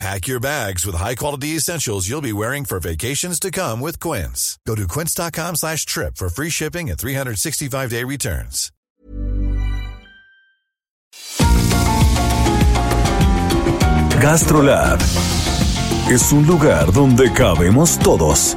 Pack your bags with high-quality essentials you'll be wearing for vacations to come with Quince. Go to quince.com slash trip for free shipping and 365-day returns. GastroLab es un lugar donde cabemos todos.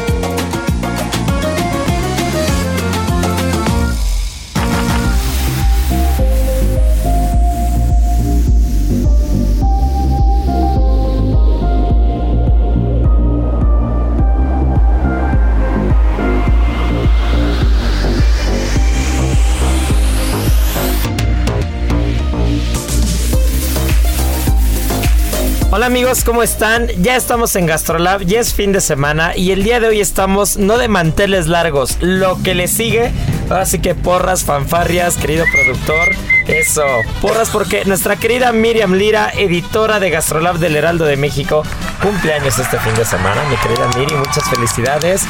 Hola amigos, ¿cómo están? Ya estamos en Gastrolab, ya es fin de semana y el día de hoy estamos no de manteles largos, lo que le sigue, así que porras, fanfarrias, querido productor, eso, porras porque nuestra querida Miriam Lira, editora de Gastrolab del Heraldo de México, cumpleaños este fin de semana, mi querida Miri, muchas felicidades.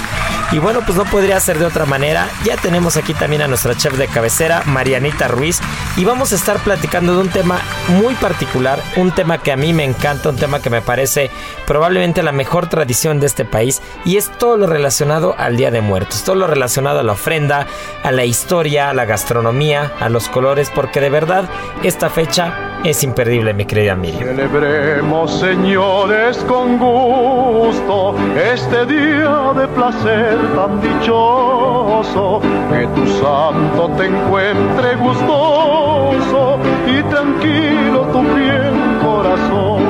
Y bueno, pues no podría ser de otra manera. Ya tenemos aquí también a nuestra chef de cabecera, Marianita Ruiz, y vamos a estar platicando de un tema muy particular, un tema que a mí me encanta, un tema que me parece probablemente la mejor tradición de este país, y es todo lo relacionado al Día de Muertos, todo lo relacionado a la ofrenda, a la historia, a la gastronomía, a los colores, porque de verdad esta fecha es imperdible, mi querida Miriam. Celebremos, señores, con gusto este día de placer tan dichoso. Que tu santo te encuentre gustoso y tranquilo tu fiel corazón.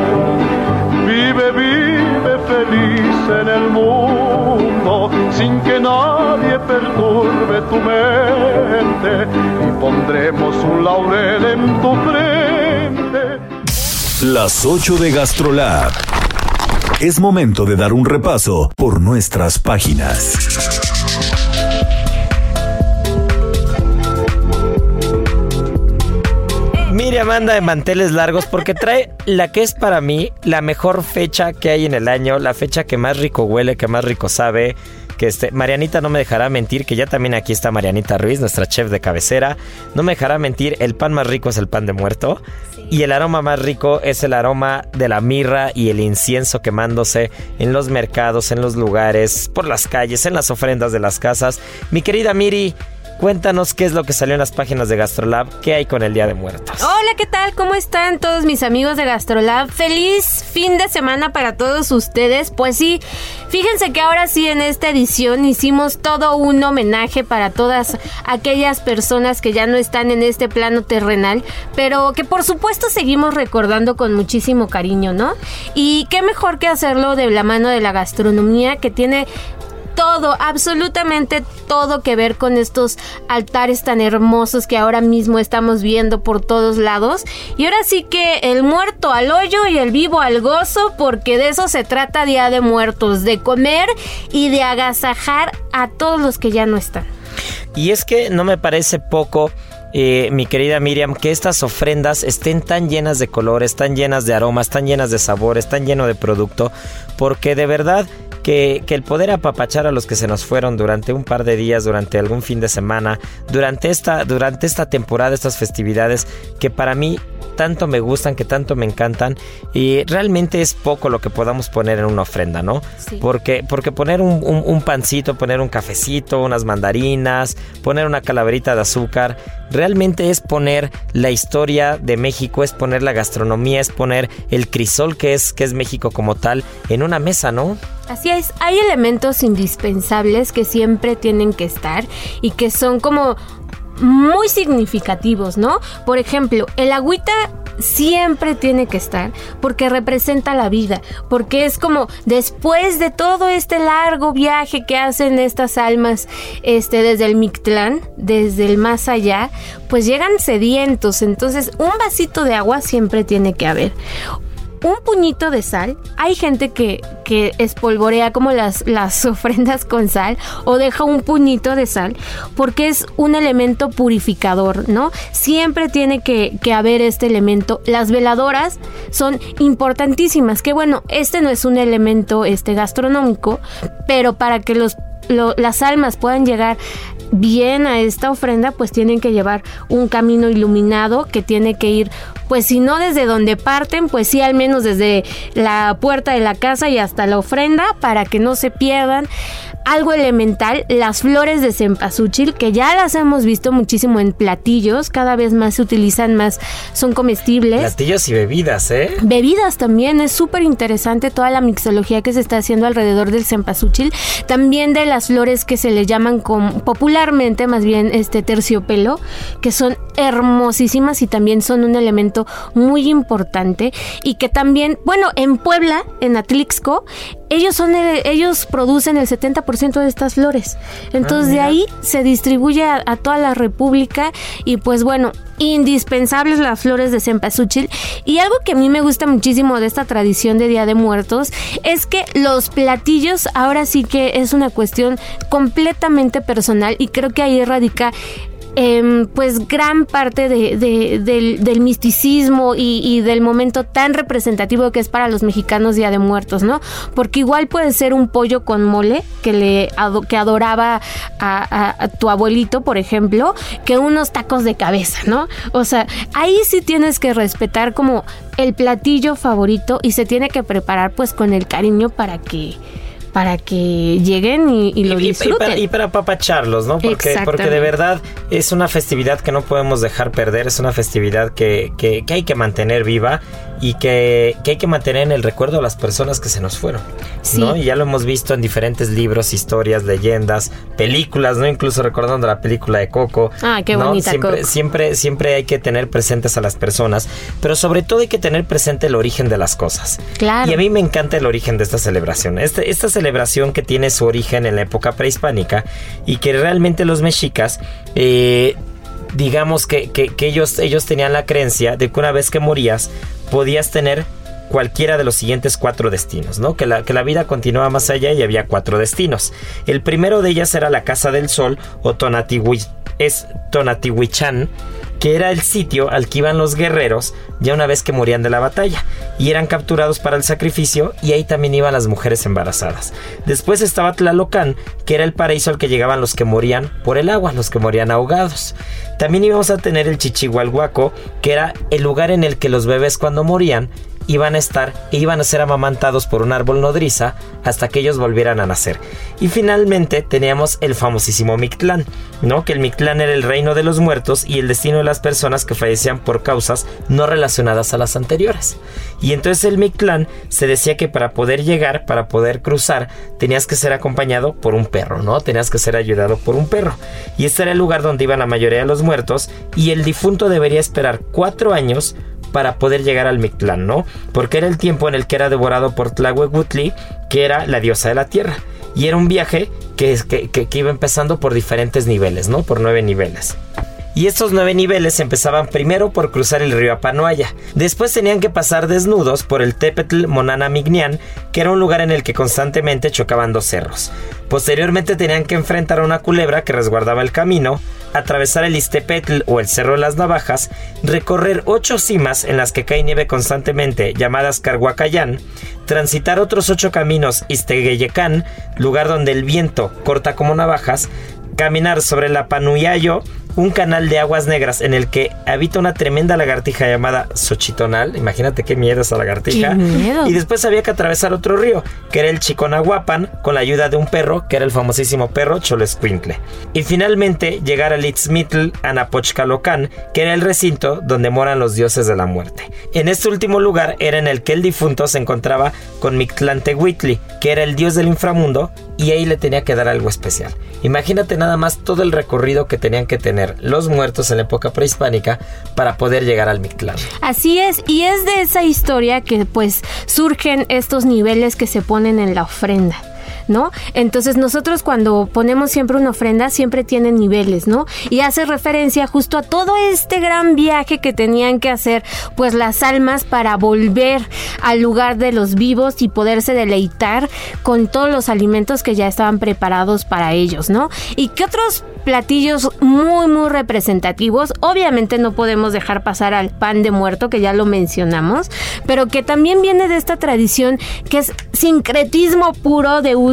Vive, vive feliz en el mundo sin que nadie perturbe tu mente y pondremos un laurel en tu frente. Las 8 de GastroLab. Es momento de dar un repaso por nuestras páginas. Miriam anda de manteles largos porque trae la que es para mí la mejor fecha que hay en el año, la fecha que más rico huele, que más rico sabe. Que este, Marianita no me dejará mentir, que ya también aquí está Marianita Ruiz, nuestra chef de cabecera. No me dejará mentir, el pan más rico es el pan de muerto. Y el aroma más rico es el aroma de la mirra y el incienso quemándose en los mercados, en los lugares, por las calles, en las ofrendas de las casas. Mi querida Miri, Cuéntanos qué es lo que salió en las páginas de Gastrolab, qué hay con el Día de Muertos. Hola, ¿qué tal? ¿Cómo están todos mis amigos de Gastrolab? Feliz fin de semana para todos ustedes. Pues sí, fíjense que ahora sí en esta edición hicimos todo un homenaje para todas aquellas personas que ya no están en este plano terrenal, pero que por supuesto seguimos recordando con muchísimo cariño, ¿no? Y qué mejor que hacerlo de la mano de la gastronomía que tiene todo, absolutamente todo que ver con estos altares tan hermosos que ahora mismo estamos viendo por todos lados. Y ahora sí que el muerto al hoyo y el vivo al gozo, porque de eso se trata Día de Muertos, de comer y de agasajar a todos los que ya no están. Y es que no me parece poco eh, mi querida Miriam, que estas ofrendas estén tan llenas de colores, tan llenas de aromas, tan llenas de sabores, tan lleno de producto, porque de verdad que, que, el poder apapachar a los que se nos fueron durante un par de días, durante algún fin de semana, durante esta, durante esta temporada, estas festividades, que para mí tanto me gustan, que tanto me encantan, y realmente es poco lo que podamos poner en una ofrenda, ¿no? Sí. Porque, porque poner un, un, un pancito, poner un cafecito, unas mandarinas, poner una calaverita de azúcar, realmente es poner la historia de México, es poner la gastronomía, es poner el crisol que es, que es México como tal en una mesa, ¿no? Así es, hay elementos indispensables que siempre tienen que estar y que son como muy significativos, ¿no? Por ejemplo, el agüita siempre tiene que estar porque representa la vida, porque es como después de todo este largo viaje que hacen estas almas este desde el Mictlán, desde el más allá, pues llegan sedientos, entonces un vasito de agua siempre tiene que haber un puñito de sal. Hay gente que, que espolvorea como las, las ofrendas con sal o deja un puñito de sal porque es un elemento purificador, ¿no? Siempre tiene que, que haber este elemento. Las veladoras son importantísimas. Que bueno, este no es un elemento este, gastronómico, pero para que los las almas puedan llegar bien a esta ofrenda, pues tienen que llevar un camino iluminado que tiene que ir, pues si no desde donde parten, pues sí al menos desde la puerta de la casa y hasta la ofrenda para que no se pierdan algo elemental, las flores de cempasúchil, que ya las hemos visto muchísimo en platillos, cada vez más se utilizan más, son comestibles. Platillos y bebidas, ¿eh? Bebidas también, es súper interesante toda la mixología que se está haciendo alrededor del cempasúchil, también de las flores que se le llaman popularmente, más bien este terciopelo, que son hermosísimas y también son un elemento muy importante y que también, bueno, en Puebla, en Atlixco, ellos son ellos producen el 70% de estas flores. Entonces ah, de ahí se distribuye a, toda la república y pues bueno, indispensables las flores de cempasúchil y algo que a mí me gusta muchísimo de esta tradición de Día de Muertos es que los platillos ahora sí que es una cuestión completamente personal y creo que ahí radica Em, pues gran parte del, misticismo y, del momento tan representativo que es para los mexicanos Día de Muertos, ¿no? Porque igual puede ser un pollo con mole que le que adoraba a, tu abuelito, por ejemplo, que unos tacos de cabeza, ¿no? O sea, ahí sí tienes que respetar como el platillo favorito y se tiene que preparar pues con el cariño para que para que lleguen y, lo disfruten. Y, para, papacharlos, ¿no? Porque, porque de verdad es una festividad que no podemos dejar perder, es una festividad que, que, que hay que mantener viva y que, hay que mantener en el recuerdo a las personas que se nos fueron. ¿no? Y ya lo hemos visto en diferentes libros, historias, leyendas, películas, ¿no? Incluso recordando la película de Coco. Ah, qué bonita siempre, siempre, siempre hay que tener presentes a las personas, pero sobre todo hay que tener presente el origen de las cosas. Claro. Y a mí me encanta el origen de esta celebración. Este, esta celebración que tiene su origen en la época prehispánica y que realmente los mexicas eh, digamos que, que, ellos, ellos tenían la creencia de que una vez que morías podías tener cualquiera de los siguientes cuatro destinos, ¿no? Que la, que la vida continuaba más allá y había cuatro destinos. El primero de ellas era la Casa del Sol o es Tonatihuichan, que era el sitio al que iban los guerreros ya una vez que morían de la batalla y eran capturados para el sacrificio y ahí también iban las mujeres embarazadas. Después estaba Tlalocan, que era el paraíso al que llegaban los que morían por el agua, los que morían ahogados. También íbamos a tener el Chichihualhuaco, que era el lugar en el que los bebés cuando morían iban a estar e iban a ser amamantados por un árbol nodriza hasta que ellos volvieran a nacer. Y finalmente teníamos el famosísimo Mictlán, ¿no? Que el Mictlán era el reino de los muertos y el destino de las personas que fallecían por causas no relacionadas a las anteriores. Y entonces el Mictlán se decía que para poder llegar, para poder cruzar, tenías que ser acompañado por un perro, ¿no? Tenías que ser ayudado por un perro. Y este era el lugar donde iban la mayoría de los muertos y el difunto debería esperar cuatro años para poder llegar al Mictlán, ¿no? Porque era el tiempo en el que era devorado por Tlahuehuetli, que era la diosa de la tierra. Y era un viaje que, que, que iba empezando por diferentes niveles, ¿no? Por nueve niveles. Y estos nueve niveles empezaban primero por cruzar el río Apanoaya. Después tenían que pasar desnudos por el Tepetl Monana Mignian, que era un lugar en el que constantemente chocaban dos cerros. Posteriormente tenían que enfrentar a una culebra que resguardaba el camino, atravesar el Istepetl o el Cerro de las Navajas, recorrer ocho cimas en las que cae nieve constantemente, llamadas Carhuacayán, transitar otros ocho caminos Istegueyecán, lugar donde el viento corta como navajas, caminar sobre la Panuyayo, un canal de aguas negras en el que habita una tremenda lagartija llamada Xochitonal. Imagínate qué miedo esa lagartija. Y después había que atravesar otro río, que era el Chiconahuapan, con la ayuda de un perro, que era el famosísimo perro Cholescuincle. Y finalmente llegar al Itzmitl Anapochcalocán, que era el recinto donde moran los dioses de la muerte. En este último lugar era en el que el difunto se encontraba con Mictlantehuitli, que era el dios del inframundo, y ahí le tenía que dar algo especial. Imagínate nada más todo el recorrido que tenían que tener los muertos en la época prehispánica para poder llegar al Mictlán. Así es, y es de esa historia que pues surgen estos niveles que se ponen en la ofrenda. ¿No? Entonces nosotros cuando ponemos siempre una ofrenda siempre tiene niveles, ¿no? Y hace referencia justo a todo este gran viaje que tenían que hacer pues las almas para volver al lugar de los vivos y poderse deleitar con todos los alimentos que ya estaban preparados para ellos, ¿no? Y qué otros platillos muy muy representativos, obviamente no podemos dejar pasar al pan de muerto que ya lo mencionamos, pero que también viene de esta tradición que es sincretismo puro de un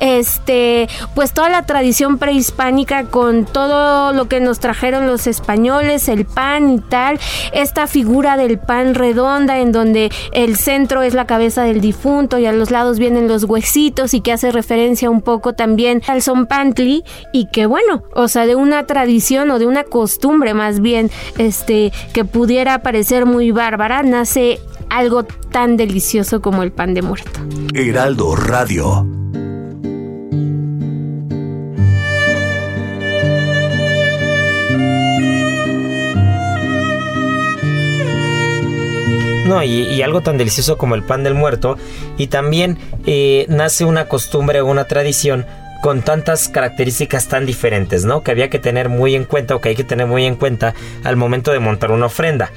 este pues toda la tradición prehispánica con todo lo que nos trajeron los españoles, el pan y tal, esta figura del pan redonda en donde el centro es la cabeza del difunto y a los lados vienen los huesitos y que hace referencia un poco también al zompantli y que bueno, o sea, de una tradición o de una costumbre más bien este que pudiera parecer muy bárbara, nace algo tan delicioso como el pan de muerto. Heraldo Radio. No, y, algo tan delicioso como el pan del muerto. Y también eh, nace una costumbre o una tradición con tantas características tan diferentes, ¿no? Que había que tener muy en cuenta o que hay que tener muy en cuenta al momento de montar una ofrenda.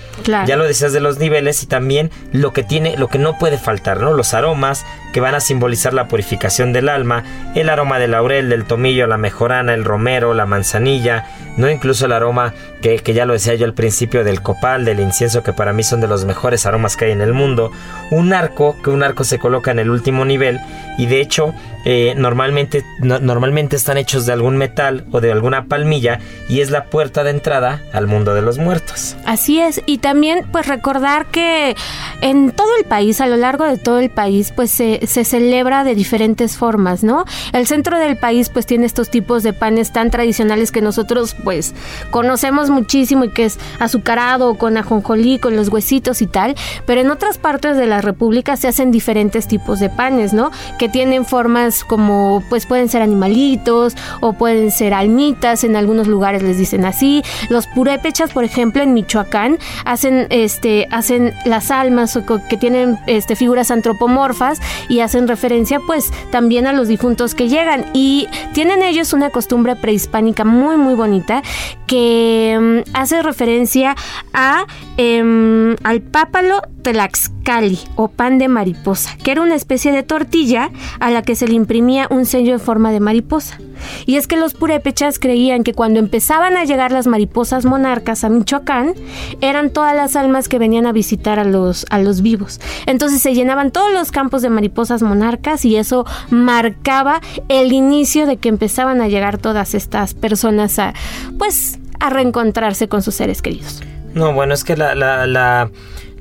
Ya lo decías de los niveles y también lo que tiene, lo que no puede faltar, ¿no? Los aromas que van a simbolizar la purificación del alma, el aroma del laurel, del tomillo, la mejorana, el romero, la manzanilla, no incluso el aroma que, que ya lo decía yo al principio del copal, del incienso, que para mí son de los mejores aromas que hay en el mundo, un arco, que un arco se coloca en el último nivel y de hecho eh, normalmente, normalmente están hechos de algún metal o de alguna palmilla y es la puerta de entrada al mundo de los muertos. Así es, y también pues recordar que en todo el país, a lo largo de todo el país, pues se, se celebra de diferentes formas, ¿no? El centro del país pues tiene estos tipos de panes tan tradicionales que nosotros pues conocemos muchísimo y que es azucarado con ajonjolí, con los huesitos y tal, pero en otras partes de la República se hacen diferentes tipos de panes, ¿no? Que tienen formas como pues pueden ser animalitos o pueden ser almitas, en algunos lugares les dicen así. Los purépechas, por ejemplo, en Michoacán hacen este hacen las almas que tienen este figuras antropomorfas y hacen referencia pues también a los difuntos que llegan y tienen ellos una costumbre prehispánica muy muy bonita que mm, hace referencia a em, al pápalo tlaxcali o pan de mariposa, que era una especie de tortilla a la que se le imprimía un sello en forma de mariposa. Y es que los purépechas creían que cuando empezaban a llegar las mariposas monarcas a Michoacán, eran todas las almas que venían a visitar a los, a los vivos. Entonces se llenaban todos los campos de mariposas monarcas y eso marcaba el inicio de que empezaban a llegar todas estas personas a, pues, a reencontrarse con sus seres queridos. No, bueno, es que la,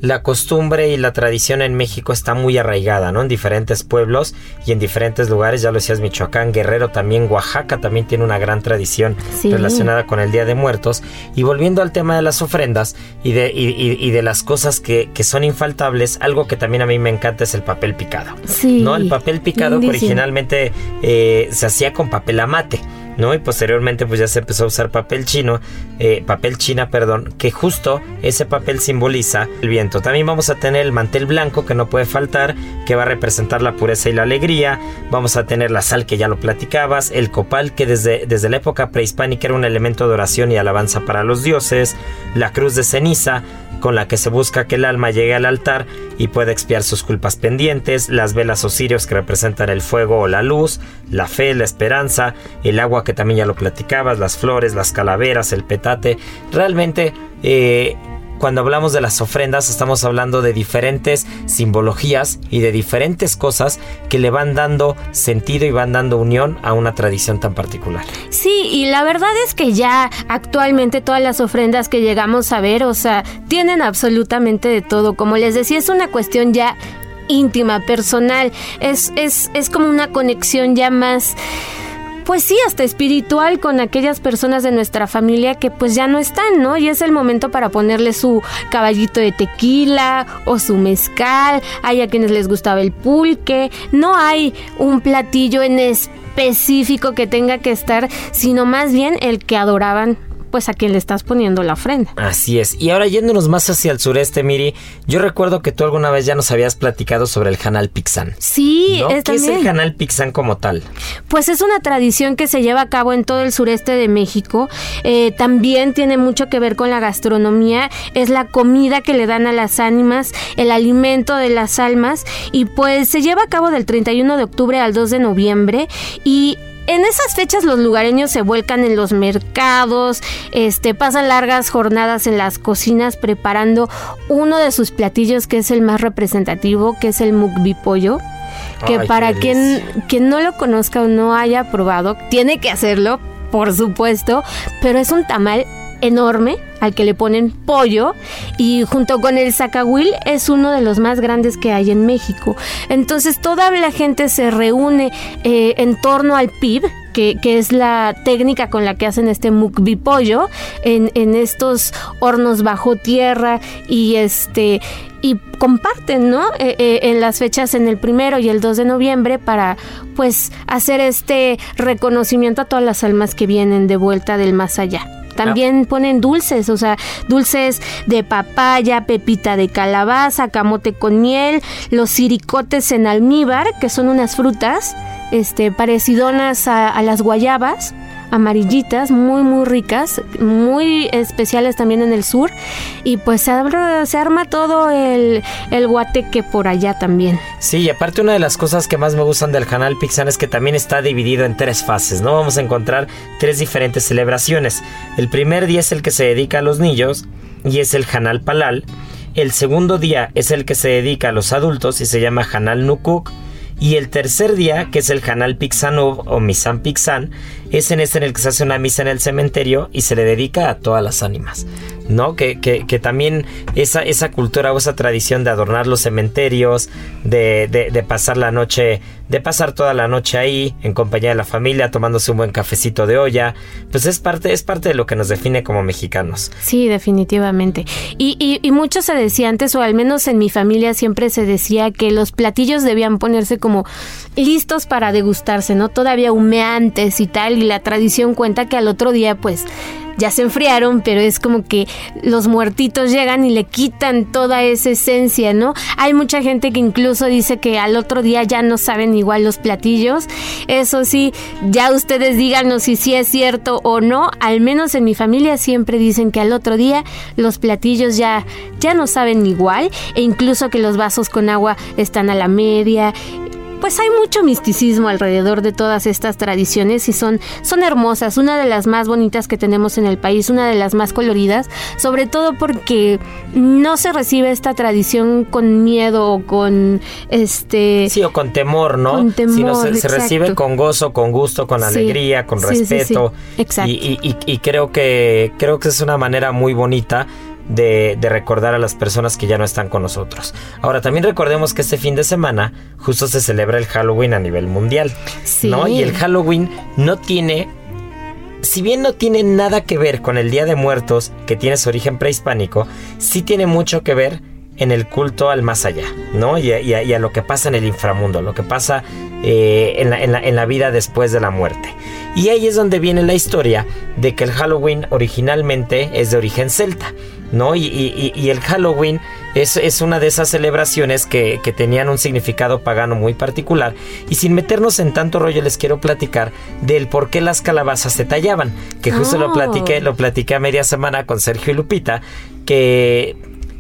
la costumbre y la tradición en México está muy arraigada, ¿no? En diferentes pueblos y en diferentes lugares, ya lo decías, Michoacán, Guerrero, también Oaxaca también tiene una gran tradición relacionada con el Día de Muertos. Y volviendo al tema de las ofrendas y de, y, de las cosas que, que, son infaltables, algo que también a mí me encanta es el papel picado. Sí. ¿No? El papel picado originalmente eh, se hacía con papel amate. ¿No? Y posteriormente pues ya se empezó a usar papel chino, eh, papel china, perdón, que justo ese papel simboliza el viento. También vamos a tener el mantel blanco que no puede faltar, que va a representar la pureza y la alegría. Vamos a tener la sal que ya lo platicabas, el copal que desde, desde la época prehispánica era un elemento de oración y alabanza para los dioses, la cruz de ceniza, con la que se busca que el alma llegue al altar y pueda expiar sus culpas pendientes, las velas o cirios que representan el fuego o la luz, la fe, la esperanza, el agua que también ya lo platicabas, las flores, las calaveras, el petate. Realmente eh, cuando hablamos de las ofrendas estamos hablando de diferentes simbologías y de diferentes cosas que le van dando sentido y van dando unión a una tradición tan particular. Sí, y la verdad es que ya actualmente todas las ofrendas que llegamos a ver, o sea, tienen absolutamente de todo. Como les decía, es una cuestión ya íntima, personal. Es, es, es como una conexión ya más pues sí, hasta espiritual con aquellas personas de nuestra familia que pues ya no están, ¿no? Y es el momento para ponerle su caballito de tequila o su mezcal, hay a quienes les gustaba el pulque, no hay un platillo en específico que tenga que estar, sino más bien el que adoraban pues a quien le estás poniendo la ofrenda. Así es. Y ahora yéndonos más hacia el sureste, Miri, yo recuerdo que tú alguna vez ya nos habías platicado sobre el Hanal Pixán. Sí, es ¿Qué es el Hanal Pixán como tal? Pues es una tradición que se lleva a cabo en todo el sureste de México. Eh, también tiene mucho que ver con la gastronomía. Es la comida que le dan a las ánimas, el alimento de las almas. Y pues se lleva a cabo del 31 de octubre al 2 de noviembre. Y en esas fechas los lugareños se vuelcan en los mercados, este, pasan largas jornadas en las cocinas preparando uno de sus platillos que es el más representativo, que es el mukbi pollo. Que para quien, quien no lo conozca o no haya probado, tiene que hacerlo, por supuesto, pero es un tamal enorme al que le ponen pollo y junto con el zacahuil es uno de los más grandes que hay en México. Entonces toda la gente se reúne eh, en torno al PIB, que, es la técnica con la que hacen este mukbi pollo en, en estos hornos bajo tierra y este y comparten, ¿no? Eh, eh, en las fechas en el primero y el 2 de noviembre para, pues, hacer este reconocimiento a todas las almas que vienen de vuelta del más allá. También ponen dulces, o sea, dulces de papaya, pepita de calabaza, camote con miel, los siricotes en almíbar, que son unas frutas este, parecidonas a las guayabas amarillitas, muy muy ricas, muy especiales también en el sur y pues se, arma todo el, el guateque por allá también. Sí, y aparte una de las cosas que más me gustan del canal Pixan es que también está dividido en tres fases, ¿no? Vamos a encontrar tres diferentes celebraciones. El primer día es el que se dedica a los niños y es el Hanal Palal. El segundo día es el que se dedica a los adultos y se llama Hanal Nukuk. Y el tercer día, que es el Hanal Pixanov o Misan Pixan, es en este en el que se hace una misa en el cementerio y se le dedica a todas las ánimas. ¿No? Que, que, que también esa, esa cultura o esa tradición de adornar los cementerios, de, de, de, pasar la noche, de pasar toda la noche ahí, en compañía de la familia, tomándose un buen cafecito de olla, pues es parte, es parte de lo que nos define como mexicanos. Sí, definitivamente. Y, y, y mucho se decía antes, o al menos en mi familia siempre se decía que los platillos debían ponerse como listos para degustarse, ¿no? Todavía humeantes y tal, y la tradición cuenta que al otro día, pues, ya se enfriaron, pero es como que los muertitos llegan y le quitan toda esa esencia, ¿no? Hay mucha gente que incluso dice que al otro día ya no saben igual los platillos. Eso sí, ya ustedes díganos si sí es cierto o no. Al menos en mi familia siempre dicen que al otro día los platillos ya, ya no saben igual e incluso que los vasos con agua están a la media pues hay mucho misticismo alrededor de todas estas tradiciones y son, son hermosas, una de las más bonitas que tenemos en el país, una de las más coloridas, sobre todo porque no se recibe esta tradición con miedo o con este... Sí, o con temor, ¿no? Con temor, Sino se, recibe con gozo, con gusto, con Sí. alegría, con Sí, sí, sí. respeto. Exacto. Y, y- y- y creo que creo que es una manera muy bonita de, de recordar a las personas que ya no están con nosotros. Ahora, también recordemos que este fin de semana justo se celebra el Halloween a nivel mundial. Sí. ¿no? Y el Halloween no tiene. Si bien no tiene nada que ver con el Día de Muertos, que tiene su origen prehispánico, sí tiene mucho que ver en el culto al más allá, ¿no? Y a, y a- y a lo que pasa en el inframundo, lo que pasa eh, en, la, en la- en la vida después de la muerte. Y ahí es donde viene la historia de que el Halloween originalmente es de origen celta, ¿no? Y, y- y- y el Halloween es, es una de esas celebraciones que, que tenían un significado pagano muy particular. Y sin meternos en tanto rollo, les quiero platicar del por qué las calabazas se tallaban. Que justo lo platiqué, lo platiqué a media semana con Sergio y Lupita, que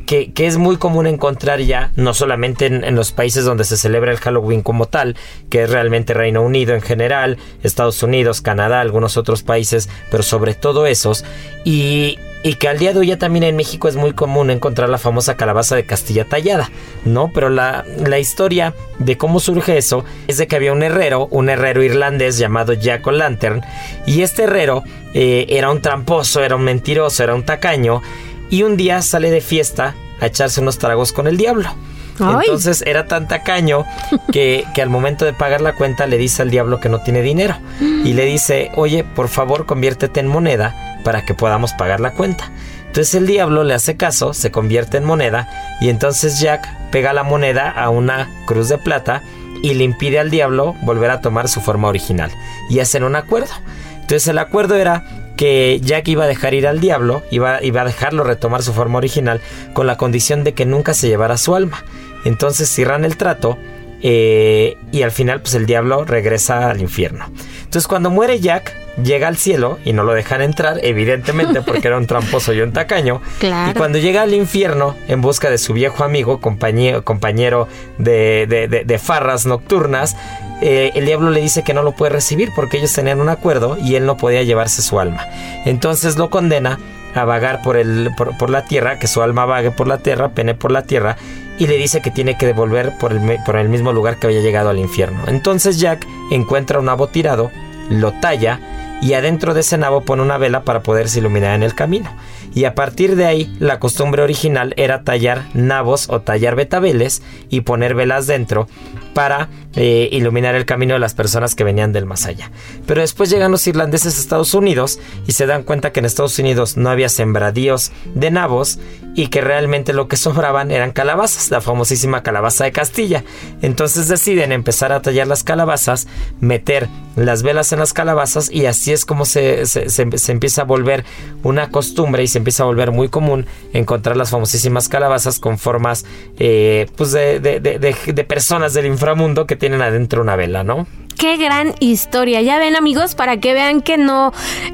que, que es muy común encontrar ya, no solamente en, en los países donde se celebra el Halloween como tal, que es realmente Reino Unido en general, Estados Unidos, Canadá, algunos otros países, pero sobre todo esos, y, y que al día de hoy ya también en México es muy común encontrar la famosa calabaza de Castilla tallada, ¿no? Pero la, la historia de cómo surge eso es de que había un herrero, un herrero irlandés llamado Jack O'Lantern, y este herrero eh, era un tramposo, era un mentiroso, era un tacaño, y un día sale de fiesta a echarse unos tragos con el diablo. Ay. Entonces era tan tacaño que, que al momento de pagar la cuenta le dice al diablo que no tiene dinero. y le dice, oye, por favor conviértete en moneda para que podamos pagar la cuenta. Entonces el diablo le hace caso, se convierte en moneda y entonces Jack pega la moneda a una cruz de plata y le impide al diablo volver a tomar su forma original y hacen un acuerdo. Entonces el acuerdo era que Jack iba a dejar ir al diablo, iba, iba a dejarlo retomar su forma original con la condición de que nunca se llevara su alma. Entonces cierran el trato eh, y al final pues el diablo regresa al infierno. Entonces cuando muere Jack, llega al cielo y no lo dejan entrar, evidentemente porque era un tramposo y un tacaño. Y cuando llega al infierno en busca de su viejo amigo, compañero, compañero de, farras nocturnas, eh, el diablo le dice que no lo puede recibir porque ellos tenían un acuerdo y él no podía llevarse su alma. Entonces lo condena a vagar por, el, por, la tierra, que su alma vague por la tierra, pene por la tierra, y le dice que tiene que devolver por el, mismo lugar que había llegado al infierno. Entonces Jack encuentra un nabo tirado, lo talla, y adentro de ese nabo pone una vela para poderse iluminar en el camino. Y a partir de ahí, la costumbre original era tallar nabos o tallar betabeles y poner velas dentro para eh, iluminar el camino de las personas que venían del más allá. Pero después llegan los irlandeses a Estados Unidos y se dan cuenta que en Estados Unidos no había sembradíos de nabos y que realmente lo que sobraban eran calabazas, la famosísima calabaza de Castilla. Entonces deciden empezar a tallar las calabazas, meter las velas en las calabazas y así es como se, se, empieza a volver una costumbre y se empieza a volver muy común encontrar las famosísimas calabazas con formas eh, pues de, de, de personas del inframundo que tienen adentro una vela, ¿no? Qué gran historia. Ya ven, amigos, para que vean que no,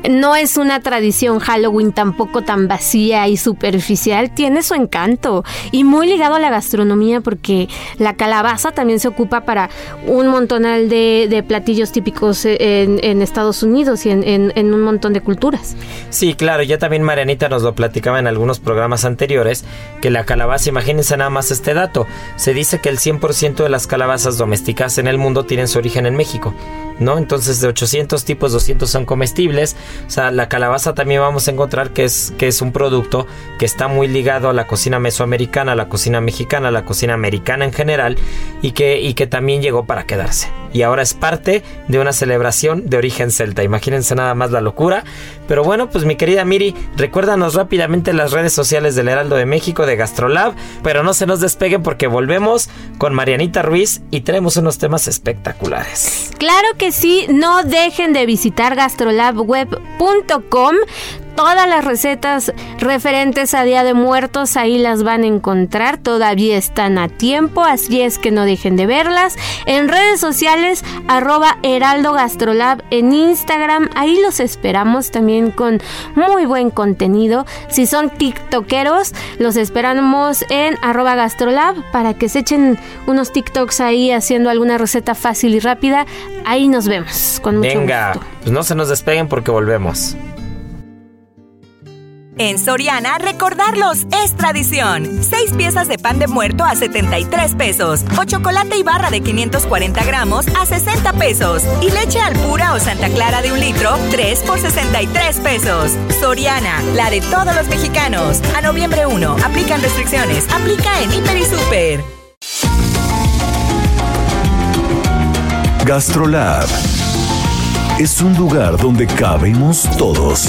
no es una tradición Halloween tampoco tan vacía y superficial. Tiene su encanto y muy ligado a la gastronomía porque la calabaza también se ocupa para un montonal de, platillos típicos en, Estados Unidos y en, en, un montón de culturas. Sí, claro. Ya también Marianita nos lo platicaba en algunos programas anteriores que la calabaza, imagínense nada más este dato, se dice que el 100% de las calabazas domesticadas en el mundo tienen su origen en México. México. ¿no? Entonces de 800 tipos, 200 son comestibles. O sea, la calabaza también vamos a encontrar que es, que es un producto que está muy ligado a la cocina mesoamericana, a la cocina mexicana, a la cocina americana en general y que, y que también llegó para quedarse. Y ahora es parte de una celebración de origen celta. Imagínense nada más la locura. Pero bueno, pues mi querida Miri, recuérdanos rápidamente las redes sociales del Heraldo de México, de Gastrolab, pero no se nos despeguen porque volvemos con Marianita Ruiz y tenemos unos temas espectaculares. Claro que sí, no dejen de visitar gastrolabweb.com todas las recetas referentes a Día de Muertos ahí las van a encontrar, todavía están a tiempo, así es que no dejen de verlas. En redes sociales, arroba Heraldo Gastrolab en Instagram, ahí los esperamos también con muy buen contenido. Si son tiktokeros, los esperamos en arroba Gastrolab para que se echen unos TikToks ahí haciendo alguna receta fácil y rápida. Ahí nos vemos. Con mucho Venga, pues no se nos despeguen porque volvemos. En Soriana, recordarlos es tradición. Seis piezas de pan de muerto a 73 pesos. O chocolate y barra de 540 gramos a 60 pesos. Y leche al pura o Santa Clara de un litro, 3 por 63 pesos. Soriana, la de todos los mexicanos. A noviembre 1, aplican restricciones. Aplica en Hiper y Super. Gastrolab es un lugar donde cabemos todos.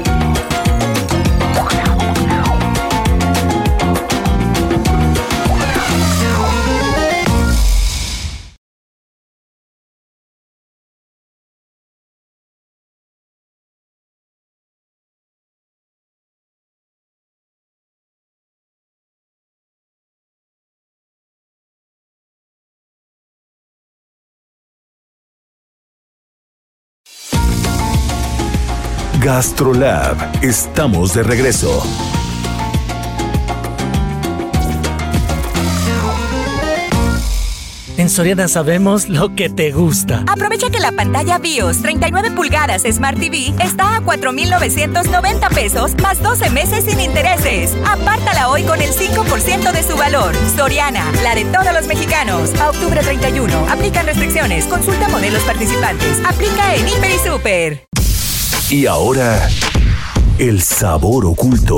GastroLab, estamos de regreso. En Soriana sabemos lo que te gusta. Aprovecha que la pantalla BIOS 39 pulgadas Smart TV está a 4,990 pesos más 12 meses sin intereses. Apártala hoy con el 5% de su valor. Soriana, la de todos los mexicanos. A octubre 31. Aplican restricciones. Consulta modelos participantes. Aplica en Hiper y Super. Y ahora, el sabor oculto.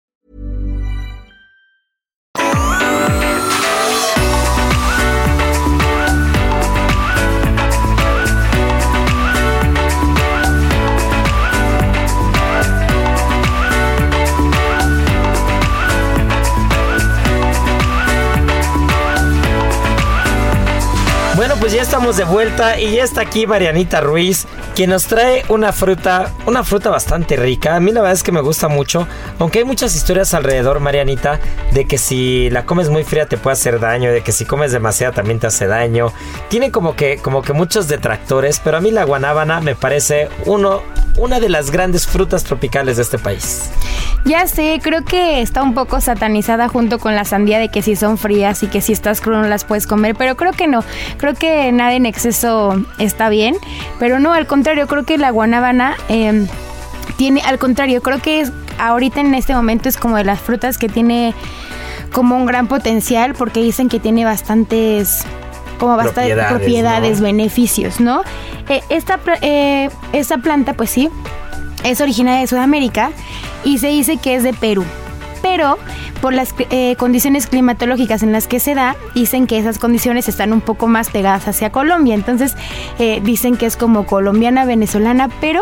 Pues ya estamos de vuelta y ya está aquí Marianita Ruiz, quien nos trae una fruta, una fruta bastante rica. A mí la verdad es que me gusta mucho, aunque hay muchas historias alrededor, Marianita, de que si la comes muy fría te puede hacer daño, de que si comes demasiada también te hace daño. Tiene como que, como que muchos detractores, pero a mí la guanábana me parece uno, una de las grandes frutas tropicales de este país. Ya sé, creo que está un poco satanizada junto con la sandía de que si son frías y que si estás crudo no las puedes comer, pero creo que no. Creo que nada en exceso está bien, pero no, al contrario, creo que la guanábana eh, tiene, al contrario, creo que es, ahorita en este momento es como de las frutas que tiene como un gran potencial porque dicen que tiene bastantes como bastantes Propiedades, propiedades, ¿no? beneficios, ¿no? Eh, esta, eh, esta planta, pues sí, es originaria de Sudamérica y se dice que es de Perú. Pero por las eh, condiciones climatológicas en las que se da, dicen que esas condiciones están un poco más pegadas hacia Colombia. Entonces eh, dicen que es como colombiana, venezolana, pero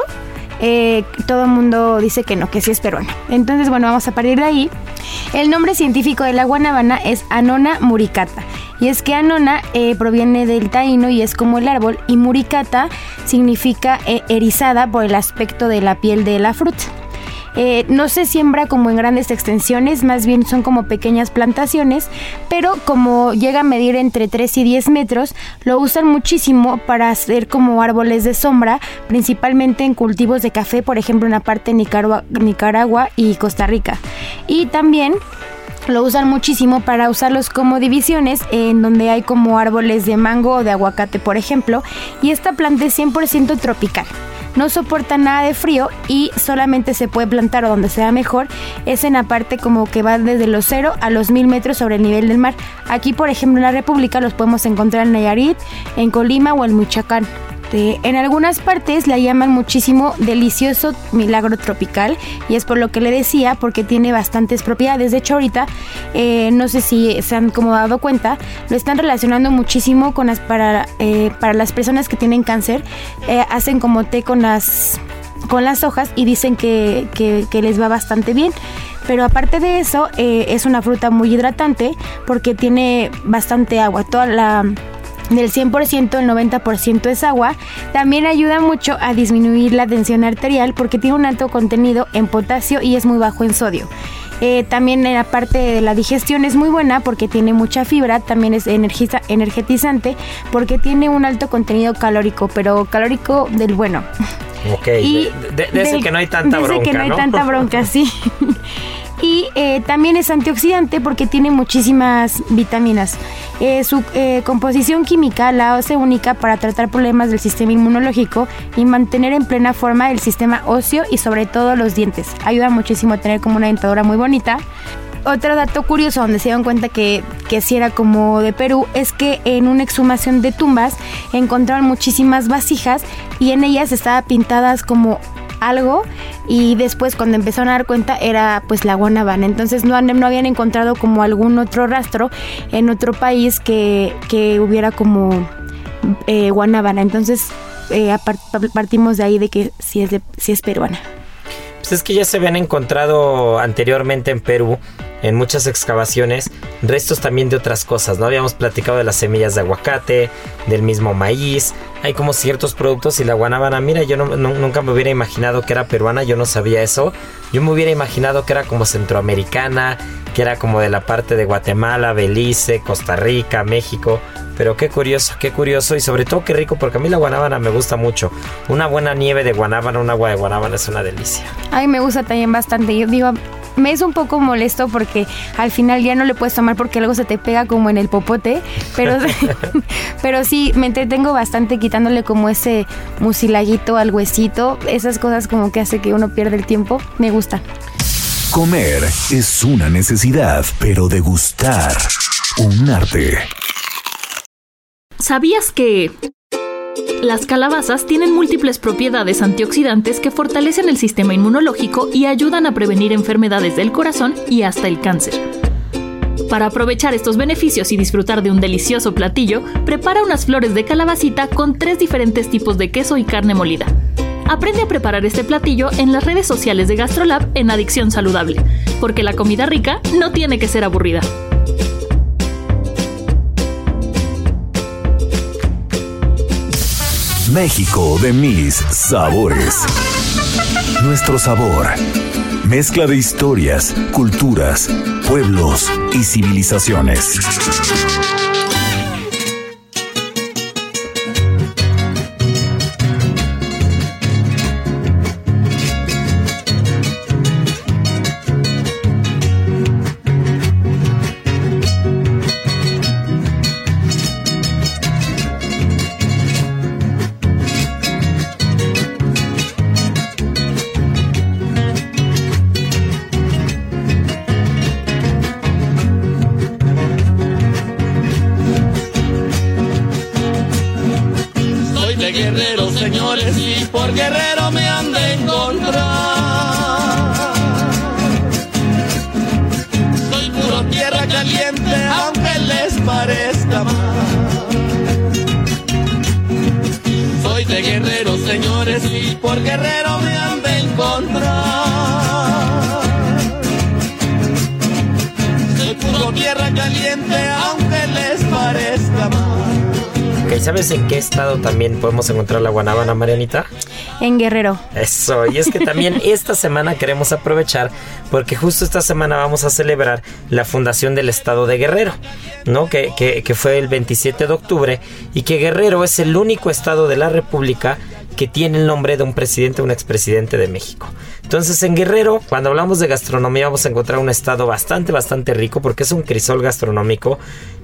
eh, todo el mundo dice que no, que sí es peruana. Entonces, bueno, vamos a partir de ahí. El nombre científico de la guanábana es Anona muricata. Y es que Anona proviene del taíno y es como el árbol, y muricata significa erizada por el aspecto de la piel de la fruta. Eh, no se siembra como en grandes extensiones, más bien son como pequeñas plantaciones, pero como llega a medir entre 3 y 10 metros, lo usan muchísimo para hacer como árboles de sombra, principalmente en cultivos de café, por ejemplo en la parte de Nicaragua, Nicaragua y Costa Rica. Y también lo usan muchísimo para usarlos como divisiones en donde hay como árboles de mango o de aguacate, por ejemplo. Y esta planta es 100% tropical. No soporta nada de frío y solamente se puede plantar donde sea mejor es en la parte como que va desde los 0 a los 1000 metros sobre el nivel del mar. Aquí, por ejemplo, en la República los podemos encontrar en Nayarit, en Colima o en Michoacán. Este, en algunas partes la llaman muchísimo delicioso milagro tropical y es por lo que le decía porque tiene bastantes propiedades. De hecho ahorita eh, no sé si se han como dado cuenta lo están relacionando muchísimo con las para eh, para las personas que tienen cáncer eh, hacen como té con las con las hojas y dicen que, que- les va bastante bien. Pero aparte de eso, es una fruta muy hidratante porque tiene bastante agua. Toda la del 100% el 90% es agua. También ayuda mucho a disminuir la tensión arterial porque tiene un alto contenido en potasio y es muy bajo en sodio. Eh, también en la parte de la digestión es muy buena porque tiene mucha fibra, también es energiza- energetizante porque tiene un alto contenido calórico, pero calórico del bueno. Ok, de, de- de ese del- que no hay tanta bronca, que no hay ¿no? tanta bronca, sí. Y eh, también es antioxidante porque tiene muchísimas vitaminas. Eh, su eh, composición química la hace única para tratar problemas del sistema inmunológico y mantener en plena forma el sistema óseo y sobre todo los dientes. Ayuda muchísimo a tener como una dentadura muy bonita. Otro dato curioso donde se dieron cuenta que, que sí era como de Perú es que en una exhumación de tumbas encontraron muchísimas vasijas y en ellas estaban pintadas como algo y después cuando empezaron a dar cuenta era pues la guanábana. Entonces no, no habían encontrado como algún otro rastro en otro país que, que hubiera como eh, guanábana. Entonces eh, partimos de ahí de que sí es, sí es peruana. Pues es que ya se habían encontrado anteriormente en Perú, en muchas excavaciones, restos también de otras cosas, ¿no? Habíamos platicado de las semillas de aguacate, del mismo maíz, hay como ciertos productos y la guanábana, mira, yo nunca me hubiera imaginado que era peruana, yo no sabía eso, yo me hubiera imaginado que era como centroamericana, que era como de la parte de Guatemala, Belice, Costa Rica, México, pero qué curioso, qué curioso y sobre todo qué rico porque a mí la guanábana me gusta mucho. Una buena nieve de guanábana, un agua de guanábana es una delicia. A mí me gusta también bastante. Yo digo, me es un poco molesto porque al final ya no le puedes tomar porque algo se te pega como en el popote, pero, pero sí, me entretengo bastante quitándole como ese mucilaguito al huesito, esas cosas como que hace que uno pierda el tiempo, me gusta. Comer es una necesidad, pero degustar un arte. ¿Sabías que... Las calabazas tienen múltiples propiedades antioxidantes que fortalecen el sistema inmunológico y ayudan a prevenir enfermedades del corazón y hasta el cáncer. Para aprovechar estos beneficios y disfrutar de un delicioso platillo, prepara unas flores de calabacita con tres diferentes tipos de queso y carne molida. Aprende a preparar este platillo en las redes sociales de GastroLab en Adicción Saludable, porque la comida rica no tiene que ser aburrida. México de mis sabores. Nuestro sabor. Mezcla de historias, culturas, pueblos y civilizaciones. Señores, y por guerrero me han de encontrar. Soy puro tierra caliente, aunque les parezca mal. Soy de guerrero, señores, y por guerrero me han de encontrar. Soy puro tierra caliente, aunque. ¿Sabes en qué estado también podemos encontrar la guanábana, Marianita? En Guerrero. Eso, y es que también esta semana queremos aprovechar porque justo esta semana vamos a celebrar la fundación del estado de Guerrero, ¿no? Que, que, que fue el 27 de octubre y que Guerrero es el único estado de la República que tiene el nombre de un presidente, un expresidente de México. Entonces en Guerrero, cuando hablamos de gastronomía, vamos a encontrar un estado bastante, bastante rico porque es un crisol gastronómico.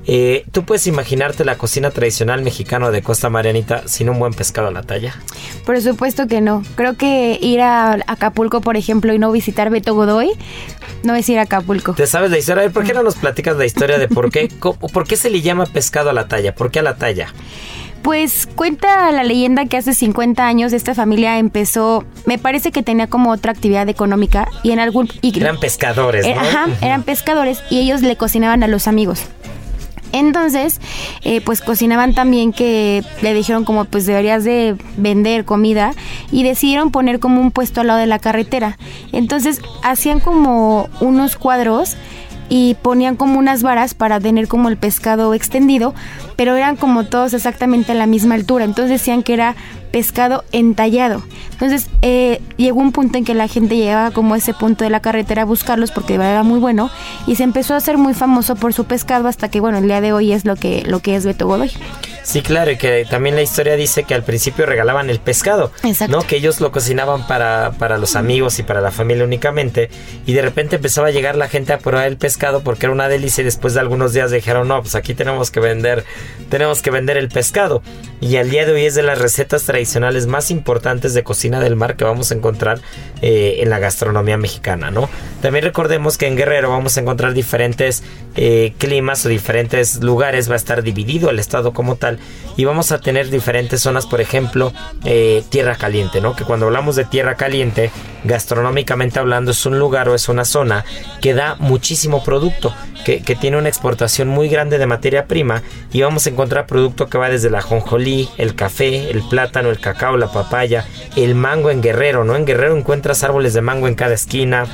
Eh, ¿Tú puedes imaginarte la cocina tradicional mexicana de Costa Marianita sin un buen pescado a la talla? Por supuesto que no. Creo que ir a Acapulco, por ejemplo, y no visitar Beto Godoy, no es ir a Acapulco. ¿Te sabes la historia? A ver, ¿por qué no nos platicas la historia de por qué, cómo- por qué se le llama pescado a la talla? ¿Por qué a la talla? Pues cuenta la leyenda que hace 50 años esta familia empezó, me parece que tenía como otra actividad económica y en algún... y- Eran pescadores, ¿no? Ajá, eran pescadores y ellos le cocinaban a los amigos. Entonces, eh, pues cocinaban también que le dijeron como pues deberías de vender comida y decidieron poner como un puesto al lado de la carretera. Entonces hacían como unos cuadros y ponían como unas varas para tener como el pescado extendido, pero eran como todos exactamente a la misma altura. Entonces decían que era pescado entallado. Entonces eh, llegó un punto en que la gente llegaba como a ese punto de la carretera a buscarlos porque era muy bueno y se empezó a hacer muy famoso por su pescado hasta que bueno el día de hoy es lo que lo que es Beto Godoy. Sí, claro, y que también la historia dice que al principio regalaban el pescado, Exacto. ¿no? Que ellos lo cocinaban para, para los amigos y para la familia únicamente, y de repente empezaba a llegar la gente a probar el pescado porque era una delicia y después de algunos días dijeron, no, pues aquí tenemos que vender, tenemos que vender el pescado. Y al día de hoy es de las recetas tradicionales más importantes de cocina del mar que vamos a encontrar eh, en la gastronomía mexicana, ¿no? También recordemos que en Guerrero vamos a encontrar diferentes eh, climas o diferentes lugares, va a estar dividido el estado como tal y vamos a tener diferentes zonas, por ejemplo, eh, tierra caliente, ¿no? Que cuando hablamos de tierra caliente, gastronómicamente hablando, es un lugar o es una zona que da muchísimo producto, que, que tiene una exportación muy grande de materia prima y vamos a encontrar producto que va desde la jonjolí, el café, el plátano, el cacao, la papaya, el mango en Guerrero, ¿no? En Guerrero encuentras árboles de mango en cada esquina,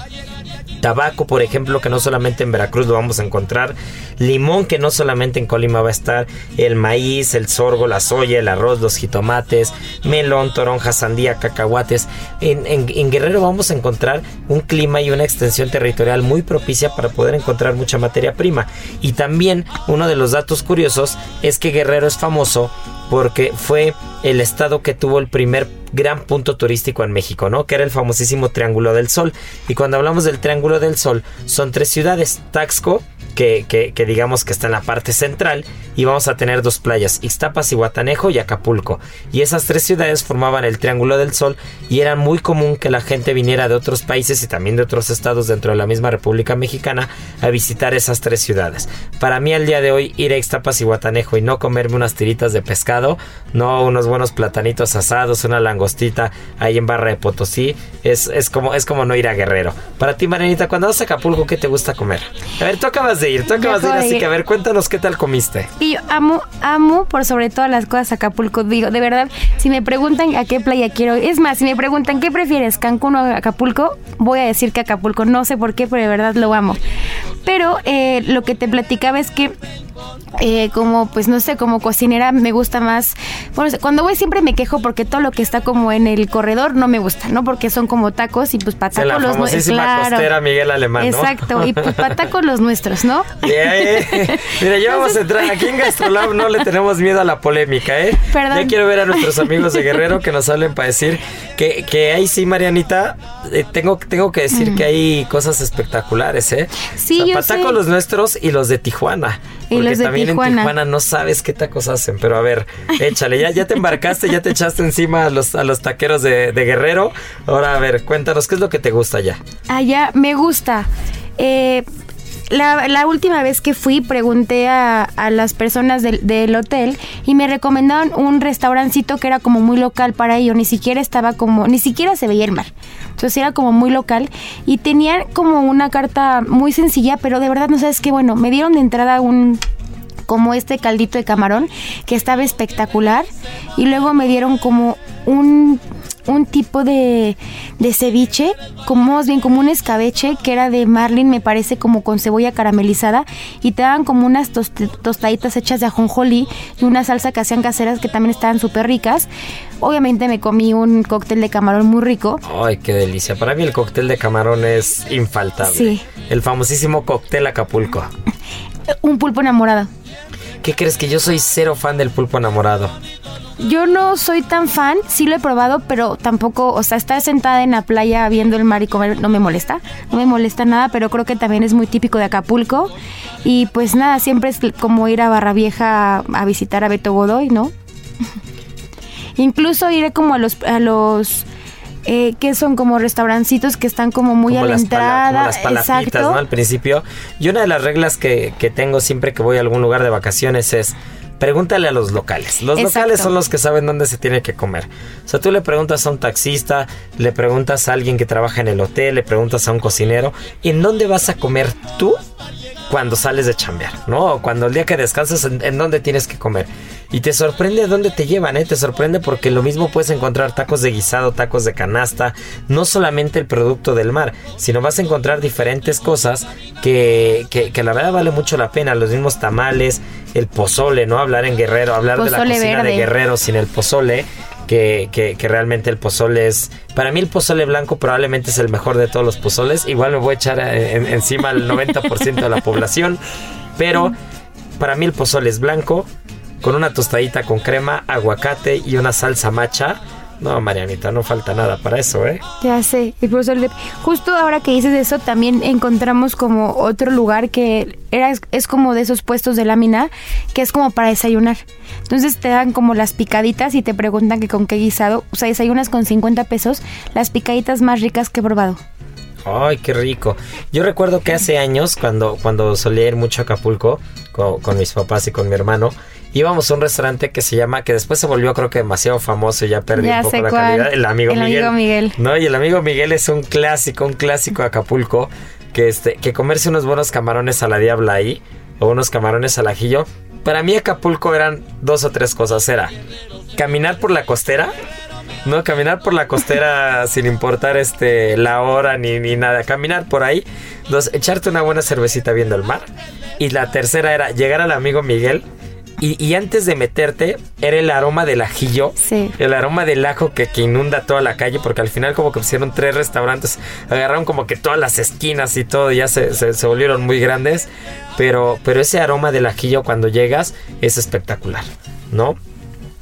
tabaco, por ejemplo, que no solamente en Veracruz lo vamos a encontrar, limón, que no solamente en Colima va a estar, el maíz, el sorgo, la soya, el arroz, los jitomates, melón, toronja, sandía, cacahuates. En, en- en Guerrero vamos a encontrar un clima y una extensión territorial muy propicia para poder encontrar mucha materia prima. Y también uno de los datos curiosos es que Guerrero es famoso porque fue el estado que tuvo el primer gran punto turístico en México, ¿no? Que era el famosísimo Triángulo del Sol. Y cuando hablamos del Triángulo del Sol, son tres ciudades, Taxco, que, digamos que está en la parte central y vamos a tener dos playas, Ixtapas y Guatanejo y Acapulco. Y esas tres ciudades formaban el Triángulo del Sol y era muy común que la gente viniera de otros países y también de otros estados dentro de la misma República Mexicana a visitar esas tres ciudades. Para mí al día de hoy ir a Ixtapas y Guatanejo y no comerme unas tiritas de pescado, no unos buenos platanitos asados, una langostita ahí en Barra de Potosí, es, es, como, es como no ir a Guerrero. Para ti, Marianita, cuando vas a Acapulco, ¿qué te gusta comer? A ver, tú acabas de ir, tú acabas de ir, así que a ver, cuéntanos qué tal comiste. Y yo amo, amo por sobre todas las cosas Acapulco. Digo, de verdad, si me preguntan a qué playa quiero, es más, si me preguntan qué prefieres, Cancún o Acapulco, voy a decir que Acapulco. No sé por qué, pero de verdad lo amo. Pero eh, lo que te platicaba es que eh, como pues no sé, como cocinera me gusta más, bueno, cuando voy siempre me quejo porque todo lo que está como en el corredor no me gusta, ¿no? Porque son como tacos y pues patacos la los nuestros. Claro. costera Miguel Alemán, ¿no? Exacto, y pues patacos los nuestros, ¿no? Yeah, Mira, ya vamos a entrar, aquí en Gastrolab no le tenemos miedo a la polémica, ¿eh? Perdón. Ya quiero ver a nuestros amigos de Guerrero que nos hablen para decir que, que ahí sí, Marianita, eh, tengo, tengo que decir mm. que hay cosas espectaculares, ¿eh? Sí, o sea, yo patacos sé. los nuestros y los de Tijuana. Y los de también Tijuana. en Tijuana no sabes qué tacos hacen, pero a ver, échale, ya, ya te embarcaste, ya te echaste encima a los, a los taqueros de, de Guerrero. Ahora, a ver, cuéntanos, ¿qué es lo que te gusta ya? Allá me gusta. Eh, la, última vez que fui pregunté a, a las personas del, del, hotel y me recomendaron un restaurancito que era como muy local para ello, ni siquiera estaba como, ni siquiera se veía el mar. Entonces era como muy local y tenían como una carta muy sencilla, pero de verdad no sabes qué bueno, me dieron de entrada un como este caldito de camarón que estaba espectacular y luego me dieron como un un tipo de, de ceviche, como más bien como un escabeche que era de marlin, me parece como con cebolla caramelizada y te daban como unas tost tostaditas hechas de ajonjolí y una salsa que hacían caseras que también estaban súper ricas. Obviamente me comí un cóctel de camarón muy rico. Ay, qué delicia. Para mí el cóctel de camarón es infaltable. Sí. El famosísimo cóctel Acapulco. Un pulpo enamorado. ¿Qué crees que yo soy cero fan del pulpo enamorado? Yo no soy tan fan, sí lo he probado, pero tampoco, o sea, estar sentada en la playa viendo el mar y comer no me molesta, no me molesta nada, pero creo que también es muy típico de Acapulco. Y pues nada, siempre es como ir a Barra Vieja a, visitar a Beto Godoy, ¿no? Incluso iré como a los, a los eh, que son como restaurancitos que están como muy como a la las entrada. Pala, como las exacto. ¿no? Al principio. Y una de las reglas que, que tengo siempre que voy a algún lugar de vacaciones es pregúntale a los locales. Los Exacto. locales son los que saben dónde se tiene que comer. O sea, tú le preguntas a un taxista, le preguntas a alguien que trabaja en el hotel, le preguntas a un cocinero, ¿en dónde vas a comer tú cuando sales de chambear? ¿No? O cuando el día que descansas, ¿en, en dónde tienes que comer? Y te sorprende dónde te llevan, ¿eh? Te sorprende porque lo mismo puedes encontrar tacos de guisado, tacos de canasta, no solamente el producto del mar, sino vas a encontrar diferentes cosas que, que, que la verdad vale mucho la pena. Los mismos tamales, el pozole, ¿no? Hablar en Guerrero, hablar Pozole de la cocina verde. de Guerrero sin el pozole. Que, que, realmente el pozole es. Para mí, el pozole blanco probablemente es el mejor de todos los pozoles. Igual me voy a echar en, encima al 90% de la población. Pero para mí, el pozole es blanco, con una tostadita con crema, aguacate y una salsa macha. No, Marianita, no falta nada para eso, ¿eh? Ya sé, el profesor. Justo ahora que dices eso, también encontramos como otro lugar que era, es como de esos puestos de lámina, que es como para desayunar. Entonces te dan como las picaditas y te preguntan que con qué guisado. O sea, desayunas con 50 pesos las picaditas más ricas que he probado. Ay, qué rico. Yo recuerdo que hace años, cuando, cuando solía ir mucho a Acapulco, con, con mis papás y con mi hermano, íbamos a un restaurante que se llama, que después se volvió creo que demasiado famoso y ya perdí Ya un poco la cuál. calidad. El amigo El Miguel. amigo Miguel. No, y el amigo Miguel es un clásico, un clásico de Acapulco, que este, que comerse unos buenos camarones a la diabla ahí, o unos camarones al ajillo. Para mí Acapulco eran dos o tres cosas. Era caminar por la costera, no, caminar por la costera sin importar este la hora ni, ni nada. Caminar por ahí. Dos, echarte una buena cervecita viendo el mar. Y la tercera era llegar al amigo Miguel. Y, y antes de meterte, era el aroma del ajillo. Sí. El aroma del ajo que, que inunda toda la calle. Porque al final, como que pusieron tres restaurantes. Agarraron como que todas las esquinas y todo. Ya se, se, se volvieron muy grandes. Pero, pero ese aroma del ajillo cuando llegas es espectacular. ¿No?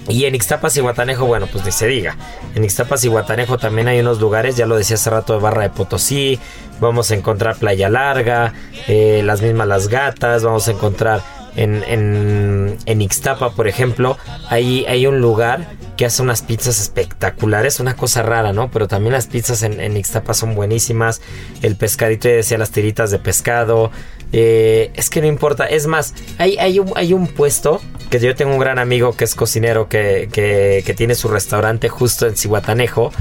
Y en Ixtapas y Guatanejo, bueno, pues ni se diga. En Ixtapas y Guatanejo también hay unos lugares, ya lo decía hace rato, de Barra de Potosí. Vamos a encontrar Playa Larga, eh, las mismas Las Gatas, vamos a encontrar en, en, en Ixtapa, por ejemplo, hay, hay un lugar que hace unas pizzas espectaculares, una cosa rara, ¿no? Pero también las pizzas en, en Ixtapa son buenísimas. El pescadito, ya decía, las tiritas de pescado. Eh, es que no importa, es más, hay, hay, un, hay un puesto que yo tengo un gran amigo que es cocinero que, que, que tiene su restaurante justo en Cihuatanejo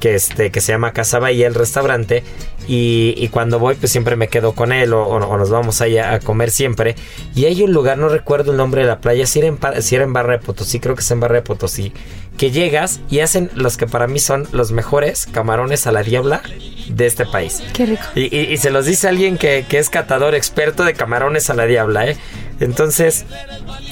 que, este, que se llama Casa Bahía, el restaurante. Y, y, cuando voy, pues siempre me quedo con él o, o, nos vamos allá a comer siempre. Y hay un lugar, no recuerdo el nombre de la playa, si era, en, si era en Barra de Potosí, creo que es en Barra de Potosí, que llegas y hacen los que para mí son los mejores camarones a la diabla de este país. Qué rico. Y, y, y se los dice alguien que, que, es catador experto de camarones a la diabla, ¿eh? Entonces,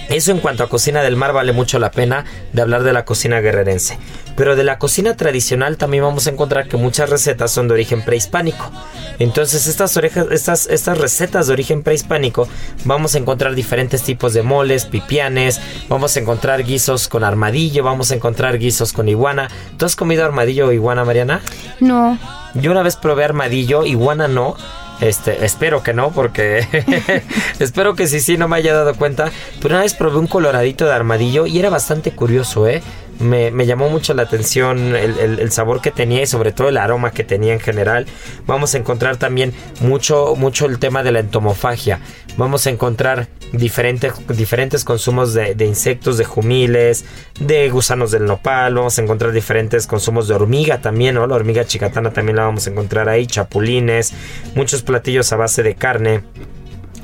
eso en cuanto a cocina del mar vale mucho la pena de hablar de la cocina guerrerense. Pero de la cocina tradicional también vamos a encontrar que muchas recetas son de origen prehispánico. Entonces estas, orejas, estas, estas recetas de origen prehispánico vamos a encontrar diferentes tipos de moles, pipianes, vamos a encontrar guisos con armadillo, vamos a encontrar guisos con iguana. ¿Tú has comido armadillo o iguana, Mariana? No. Yo una vez probé armadillo, iguana no. Este, espero que no, porque espero que sí, sí, no me haya dado cuenta. Pero una vez probé un coloradito de armadillo y era bastante curioso, ¿eh? Me, me, llamó mucho la atención el, el, sabor que tenía y sobre todo el aroma que tenía en general. Vamos a encontrar también mucho, mucho el tema de la entomofagia. Vamos a encontrar diferentes, diferentes consumos de, de, insectos, de jumiles, de gusanos del nopal. Vamos a encontrar diferentes consumos de hormiga también, ¿no? La hormiga chicatana también la vamos a encontrar ahí, chapulines, muchos platillos a base de carne.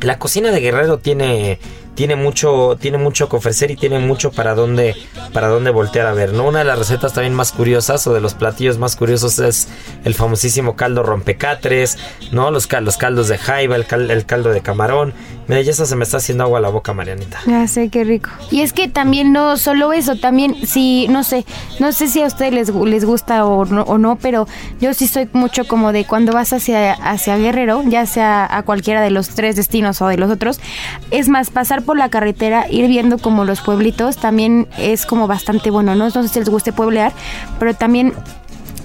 La cocina de Guerrero tiene tiene mucho tiene mucho que ofrecer y tiene mucho para dónde para dónde voltear a ver no una de las recetas también más curiosas o de los platillos más curiosos es el famosísimo caldo rompecatres no los, los caldos de jaiba el, cal, el, caldo de camarón mira ya se me está haciendo agua a la boca Marianita ya sé qué rico y es que también no solo eso también si no sé no sé si a ustedes les, les gusta o no, o no pero yo sí soy mucho como de cuando vas hacia hacia Guerrero ya sea a cualquiera de los tres destinos o de los otros es más pasar por la carretera, ir viendo como los pueblitos, también es como bastante bueno, ¿no? No sé si les guste pueblear, pero también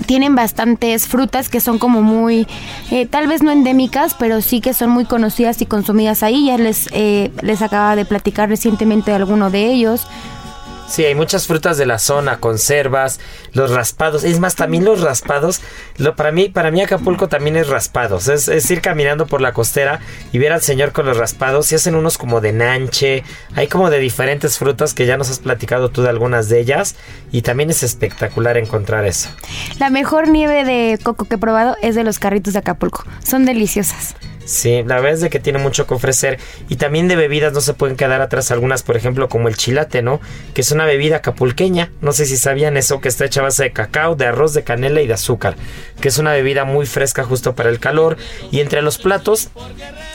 tienen bastantes frutas que son como muy, eh, tal vez no endémicas, pero sí que son muy conocidas y consumidas ahí. Ya les, eh, les acaba de platicar recientemente de alguno de ellos. Sí, hay muchas frutas de la zona, conservas, los raspados. Es más, también los raspados. Lo, para mí, para mí Acapulco también es raspados. Es, es, ir caminando por la costera y ver al señor con los raspados. Y hacen unos como de nanche. Hay como de diferentes frutas que ya nos has platicado tú de algunas de ellas. Y también es espectacular encontrar eso. La mejor nieve de coco que he probado es de los carritos de Acapulco. Son deliciosas. Sí, la verdad es de que tiene mucho que ofrecer. Y también de bebidas no se pueden quedar atrás algunas, por ejemplo, como el chilate, ¿no? Que es una bebida acapulqueña. No sé si sabían eso, que está hecha a base de cacao, de arroz, de canela y de azúcar. Que es una bebida muy fresca justo para el calor. Y entre los platos,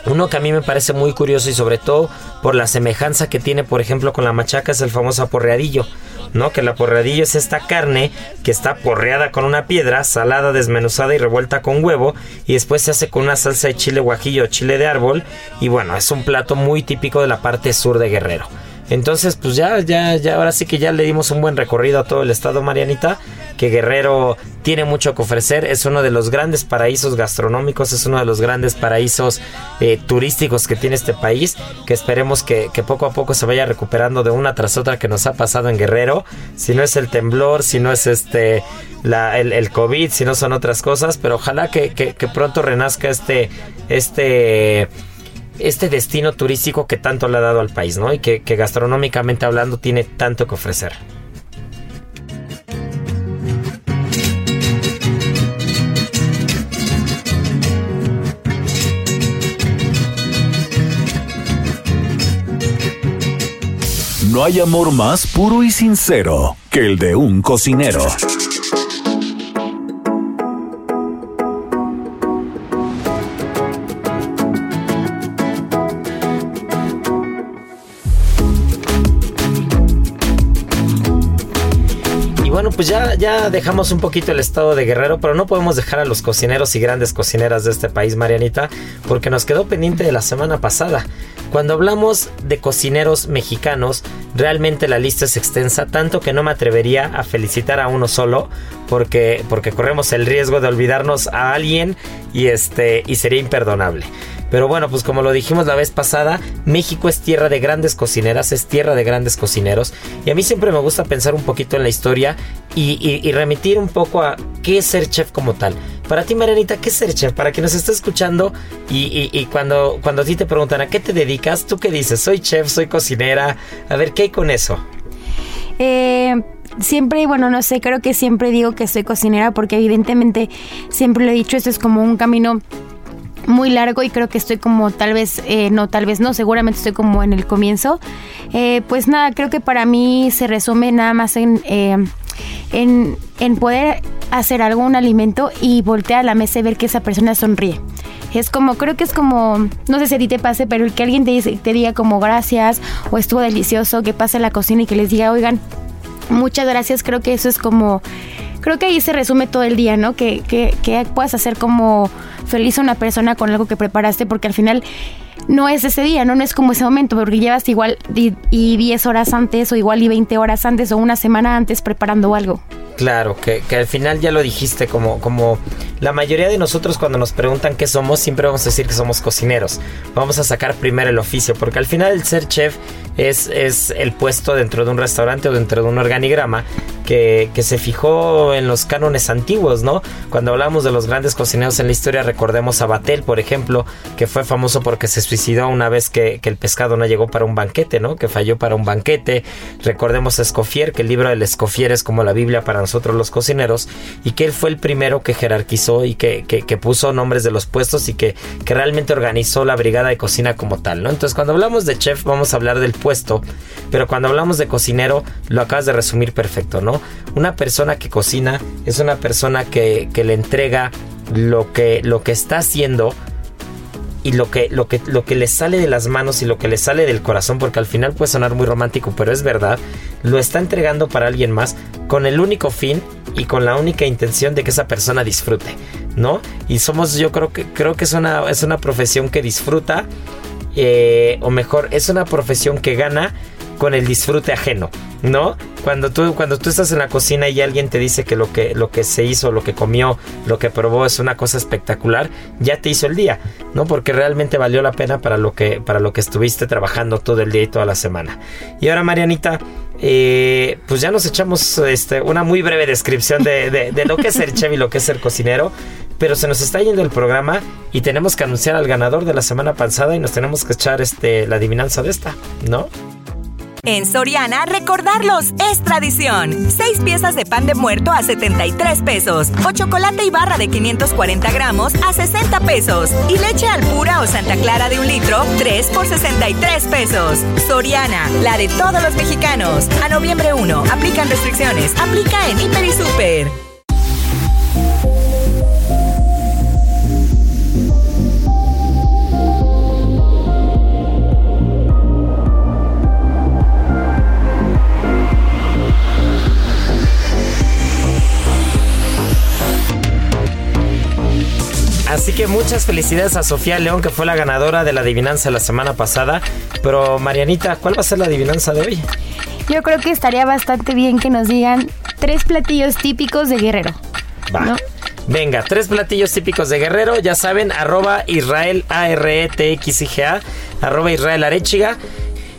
uno que a mí me parece muy curioso y sobre todo por la semejanza que tiene, por ejemplo, con la machaca es el famoso aporreadillo. ¿No? Que el aporreadillo es esta carne que está porreada con una piedra, salada, desmenuzada y revuelta con huevo, y después se hace con una salsa de chile guajillo o chile de árbol, y bueno, es un plato muy típico de la parte sur de Guerrero. Entonces, pues ya, ya, ya, ahora sí que ya le dimos un buen recorrido a todo el estado, Marianita, que Guerrero tiene mucho que ofrecer, es uno de los grandes paraísos gastronómicos, es uno de los grandes paraísos eh, turísticos que tiene este país, que esperemos que, poco a poco se vaya recuperando de una tras otra que nos ha pasado en Guerrero, si no es el temblor, si no es este, la, el, COVID, si no son otras cosas, pero ojalá que, que pronto renazca este, este este destino turístico que tanto le ha dado al país, ¿no? Y que, gastronómicamente hablando tiene tanto que ofrecer. No hay amor más puro y sincero que el de un cocinero. Pues ya, ya dejamos un poquito el estado de Guerrero, pero no podemos dejar a los cocineros y grandes cocineras de este país, Marianita, porque nos quedó pendiente de la semana pasada. Cuando hablamos de cocineros mexicanos, realmente la lista es extensa, tanto que no me atrevería a felicitar a uno solo, porque, porque corremos el riesgo de olvidarnos a alguien y, este, y sería imperdonable. Pero bueno, pues como lo dijimos la vez pasada, México es tierra de grandes cocineras, es tierra de grandes cocineros. Y a mí siempre me gusta pensar un poquito en la historia y, remitir un poco a qué es ser chef como tal. Para ti, Marianita, ¿qué es ser chef? Para quien nos esté escuchando y, cuando, cuando a ti te preguntan a qué te dedicas, ¿tú qué dices? Soy chef, soy cocinera. A ver, ¿qué hay con eso? Eh, siempre, bueno, no sé, creo que siempre digo que soy cocinera porque evidentemente siempre lo he dicho, esto es como un camino muy largo y creo que estoy como tal vez, eh, no, tal vez no, seguramente estoy como en el comienzo. Eh, pues nada, creo que para mí se resume nada más en, eh, en, en, poder hacer algún alimento y voltear a la mesa y ver que esa persona sonríe. Es como, creo que es como, no sé si a ti te pase, pero el que alguien te, te diga como gracias o estuvo delicioso, que pase a la cocina y que les diga, oigan, muchas gracias, creo que eso es como creo que ahí se resume todo el día, ¿no? Que, que, que puedas hacer como feliz a una persona con algo que preparaste, porque al final no es ese día, ¿no? No es como ese momento, porque llevas igual y, 10 horas antes o igual y 20 horas antes o una semana antes preparando algo. Claro, que, que, al final ya lo dijiste, como, como la mayoría de nosotros cuando nos preguntan qué somos, siempre vamos a decir que somos cocineros. Vamos a sacar primero el oficio, porque al final el ser chef es, es el puesto dentro de un restaurante o dentro de un organigrama que, que, se fijó en los cánones antiguos, ¿no? Cuando hablamos de los grandes cocineros en la historia, recordemos a Batel, por ejemplo, que fue famoso porque se suicidó una vez que, que, el pescado no llegó para un banquete, ¿no? Que falló para un banquete. Recordemos a Escofier, que el libro del Escofier es como la Biblia para nosotros los cocineros, y que él fue el primero que jerarquizó y que, que puso nombres de los puestos y que, realmente organizó la brigada de cocina como tal, ¿no? Entonces, cuando hablamos de chef, vamos a hablar del puesto, pero cuando hablamos de cocinero, lo acabas de resumir perfecto, ¿no? Una persona que cocina es una persona que, le entrega lo que, lo que está haciendo y lo que, lo, que, lo que le sale de las manos y lo que le sale del corazón, porque al final puede sonar muy romántico, pero es verdad, lo está entregando para alguien más con el único fin y con la única intención de que esa persona disfrute, ¿no? Y somos, yo creo que, creo que es una, es una profesión que disfruta, eh, o mejor, es una profesión que gana con el disfrute ajeno, ¿no? Cuando tú, cuando tú estás en la cocina y alguien te dice que lo que, lo que se hizo, lo que comió, lo que probó es una cosa espectacular, ya te hizo el día, ¿no? Porque realmente valió la pena para lo que, para lo que estuviste trabajando todo el día y toda la semana. Y ahora, Marianita, eh, pues ya nos echamos este, una muy breve descripción de, de, lo que es ser chef y lo que es ser cocinero. Pero se nos está yendo el programa y tenemos que anunciar al ganador de la semana pasada y nos tenemos que echar este, la adivinanza de esta, ¿no? En Soriana, recordarlos es tradición. Seis piezas de pan de muerto a 73 pesos. O chocolate y barra de 540 gramos a 60 pesos. Y leche al pura o Santa Clara de un litro, 3 por 63 pesos. Soriana, la de todos los mexicanos. A noviembre 1, aplican restricciones. Aplica en Hiper y Super. Así que muchas felicidades a Sofía León, que fue la ganadora de la adivinanza la semana pasada. Pero Marianita, ¿cuál va a ser la adivinanza de hoy? Yo creo que estaría bastante bien que nos digan tres platillos típicos de Guerrero. Va. Venga, tres platillos típicos de Guerrero, ya saben, arroba Israel A R E arroba Israel Arechiga.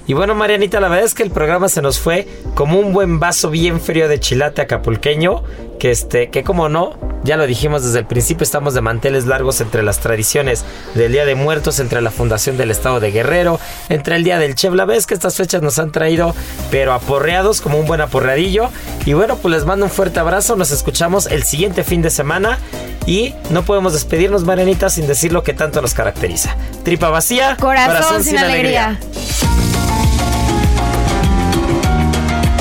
Y bueno, Marianita, la verdad es que el programa se nos fue como un buen vaso bien frío de chilate acapulqueño, que este, que como no, ya lo dijimos desde el principio, estamos de manteles largos entre las tradiciones del Día de Muertos, entre la fundación del Estado de Guerrero, entre el Día del Chef. La vez que estas fechas nos han traído, pero aporreados como un buen aporreadillo. Y bueno, pues les mando un fuerte abrazo. Nos escuchamos el siguiente fin de semana. Y no podemos despedirnos, Marianita, sin decir lo que tanto nos caracteriza. Tripa vacía, corazón, sin, alegría.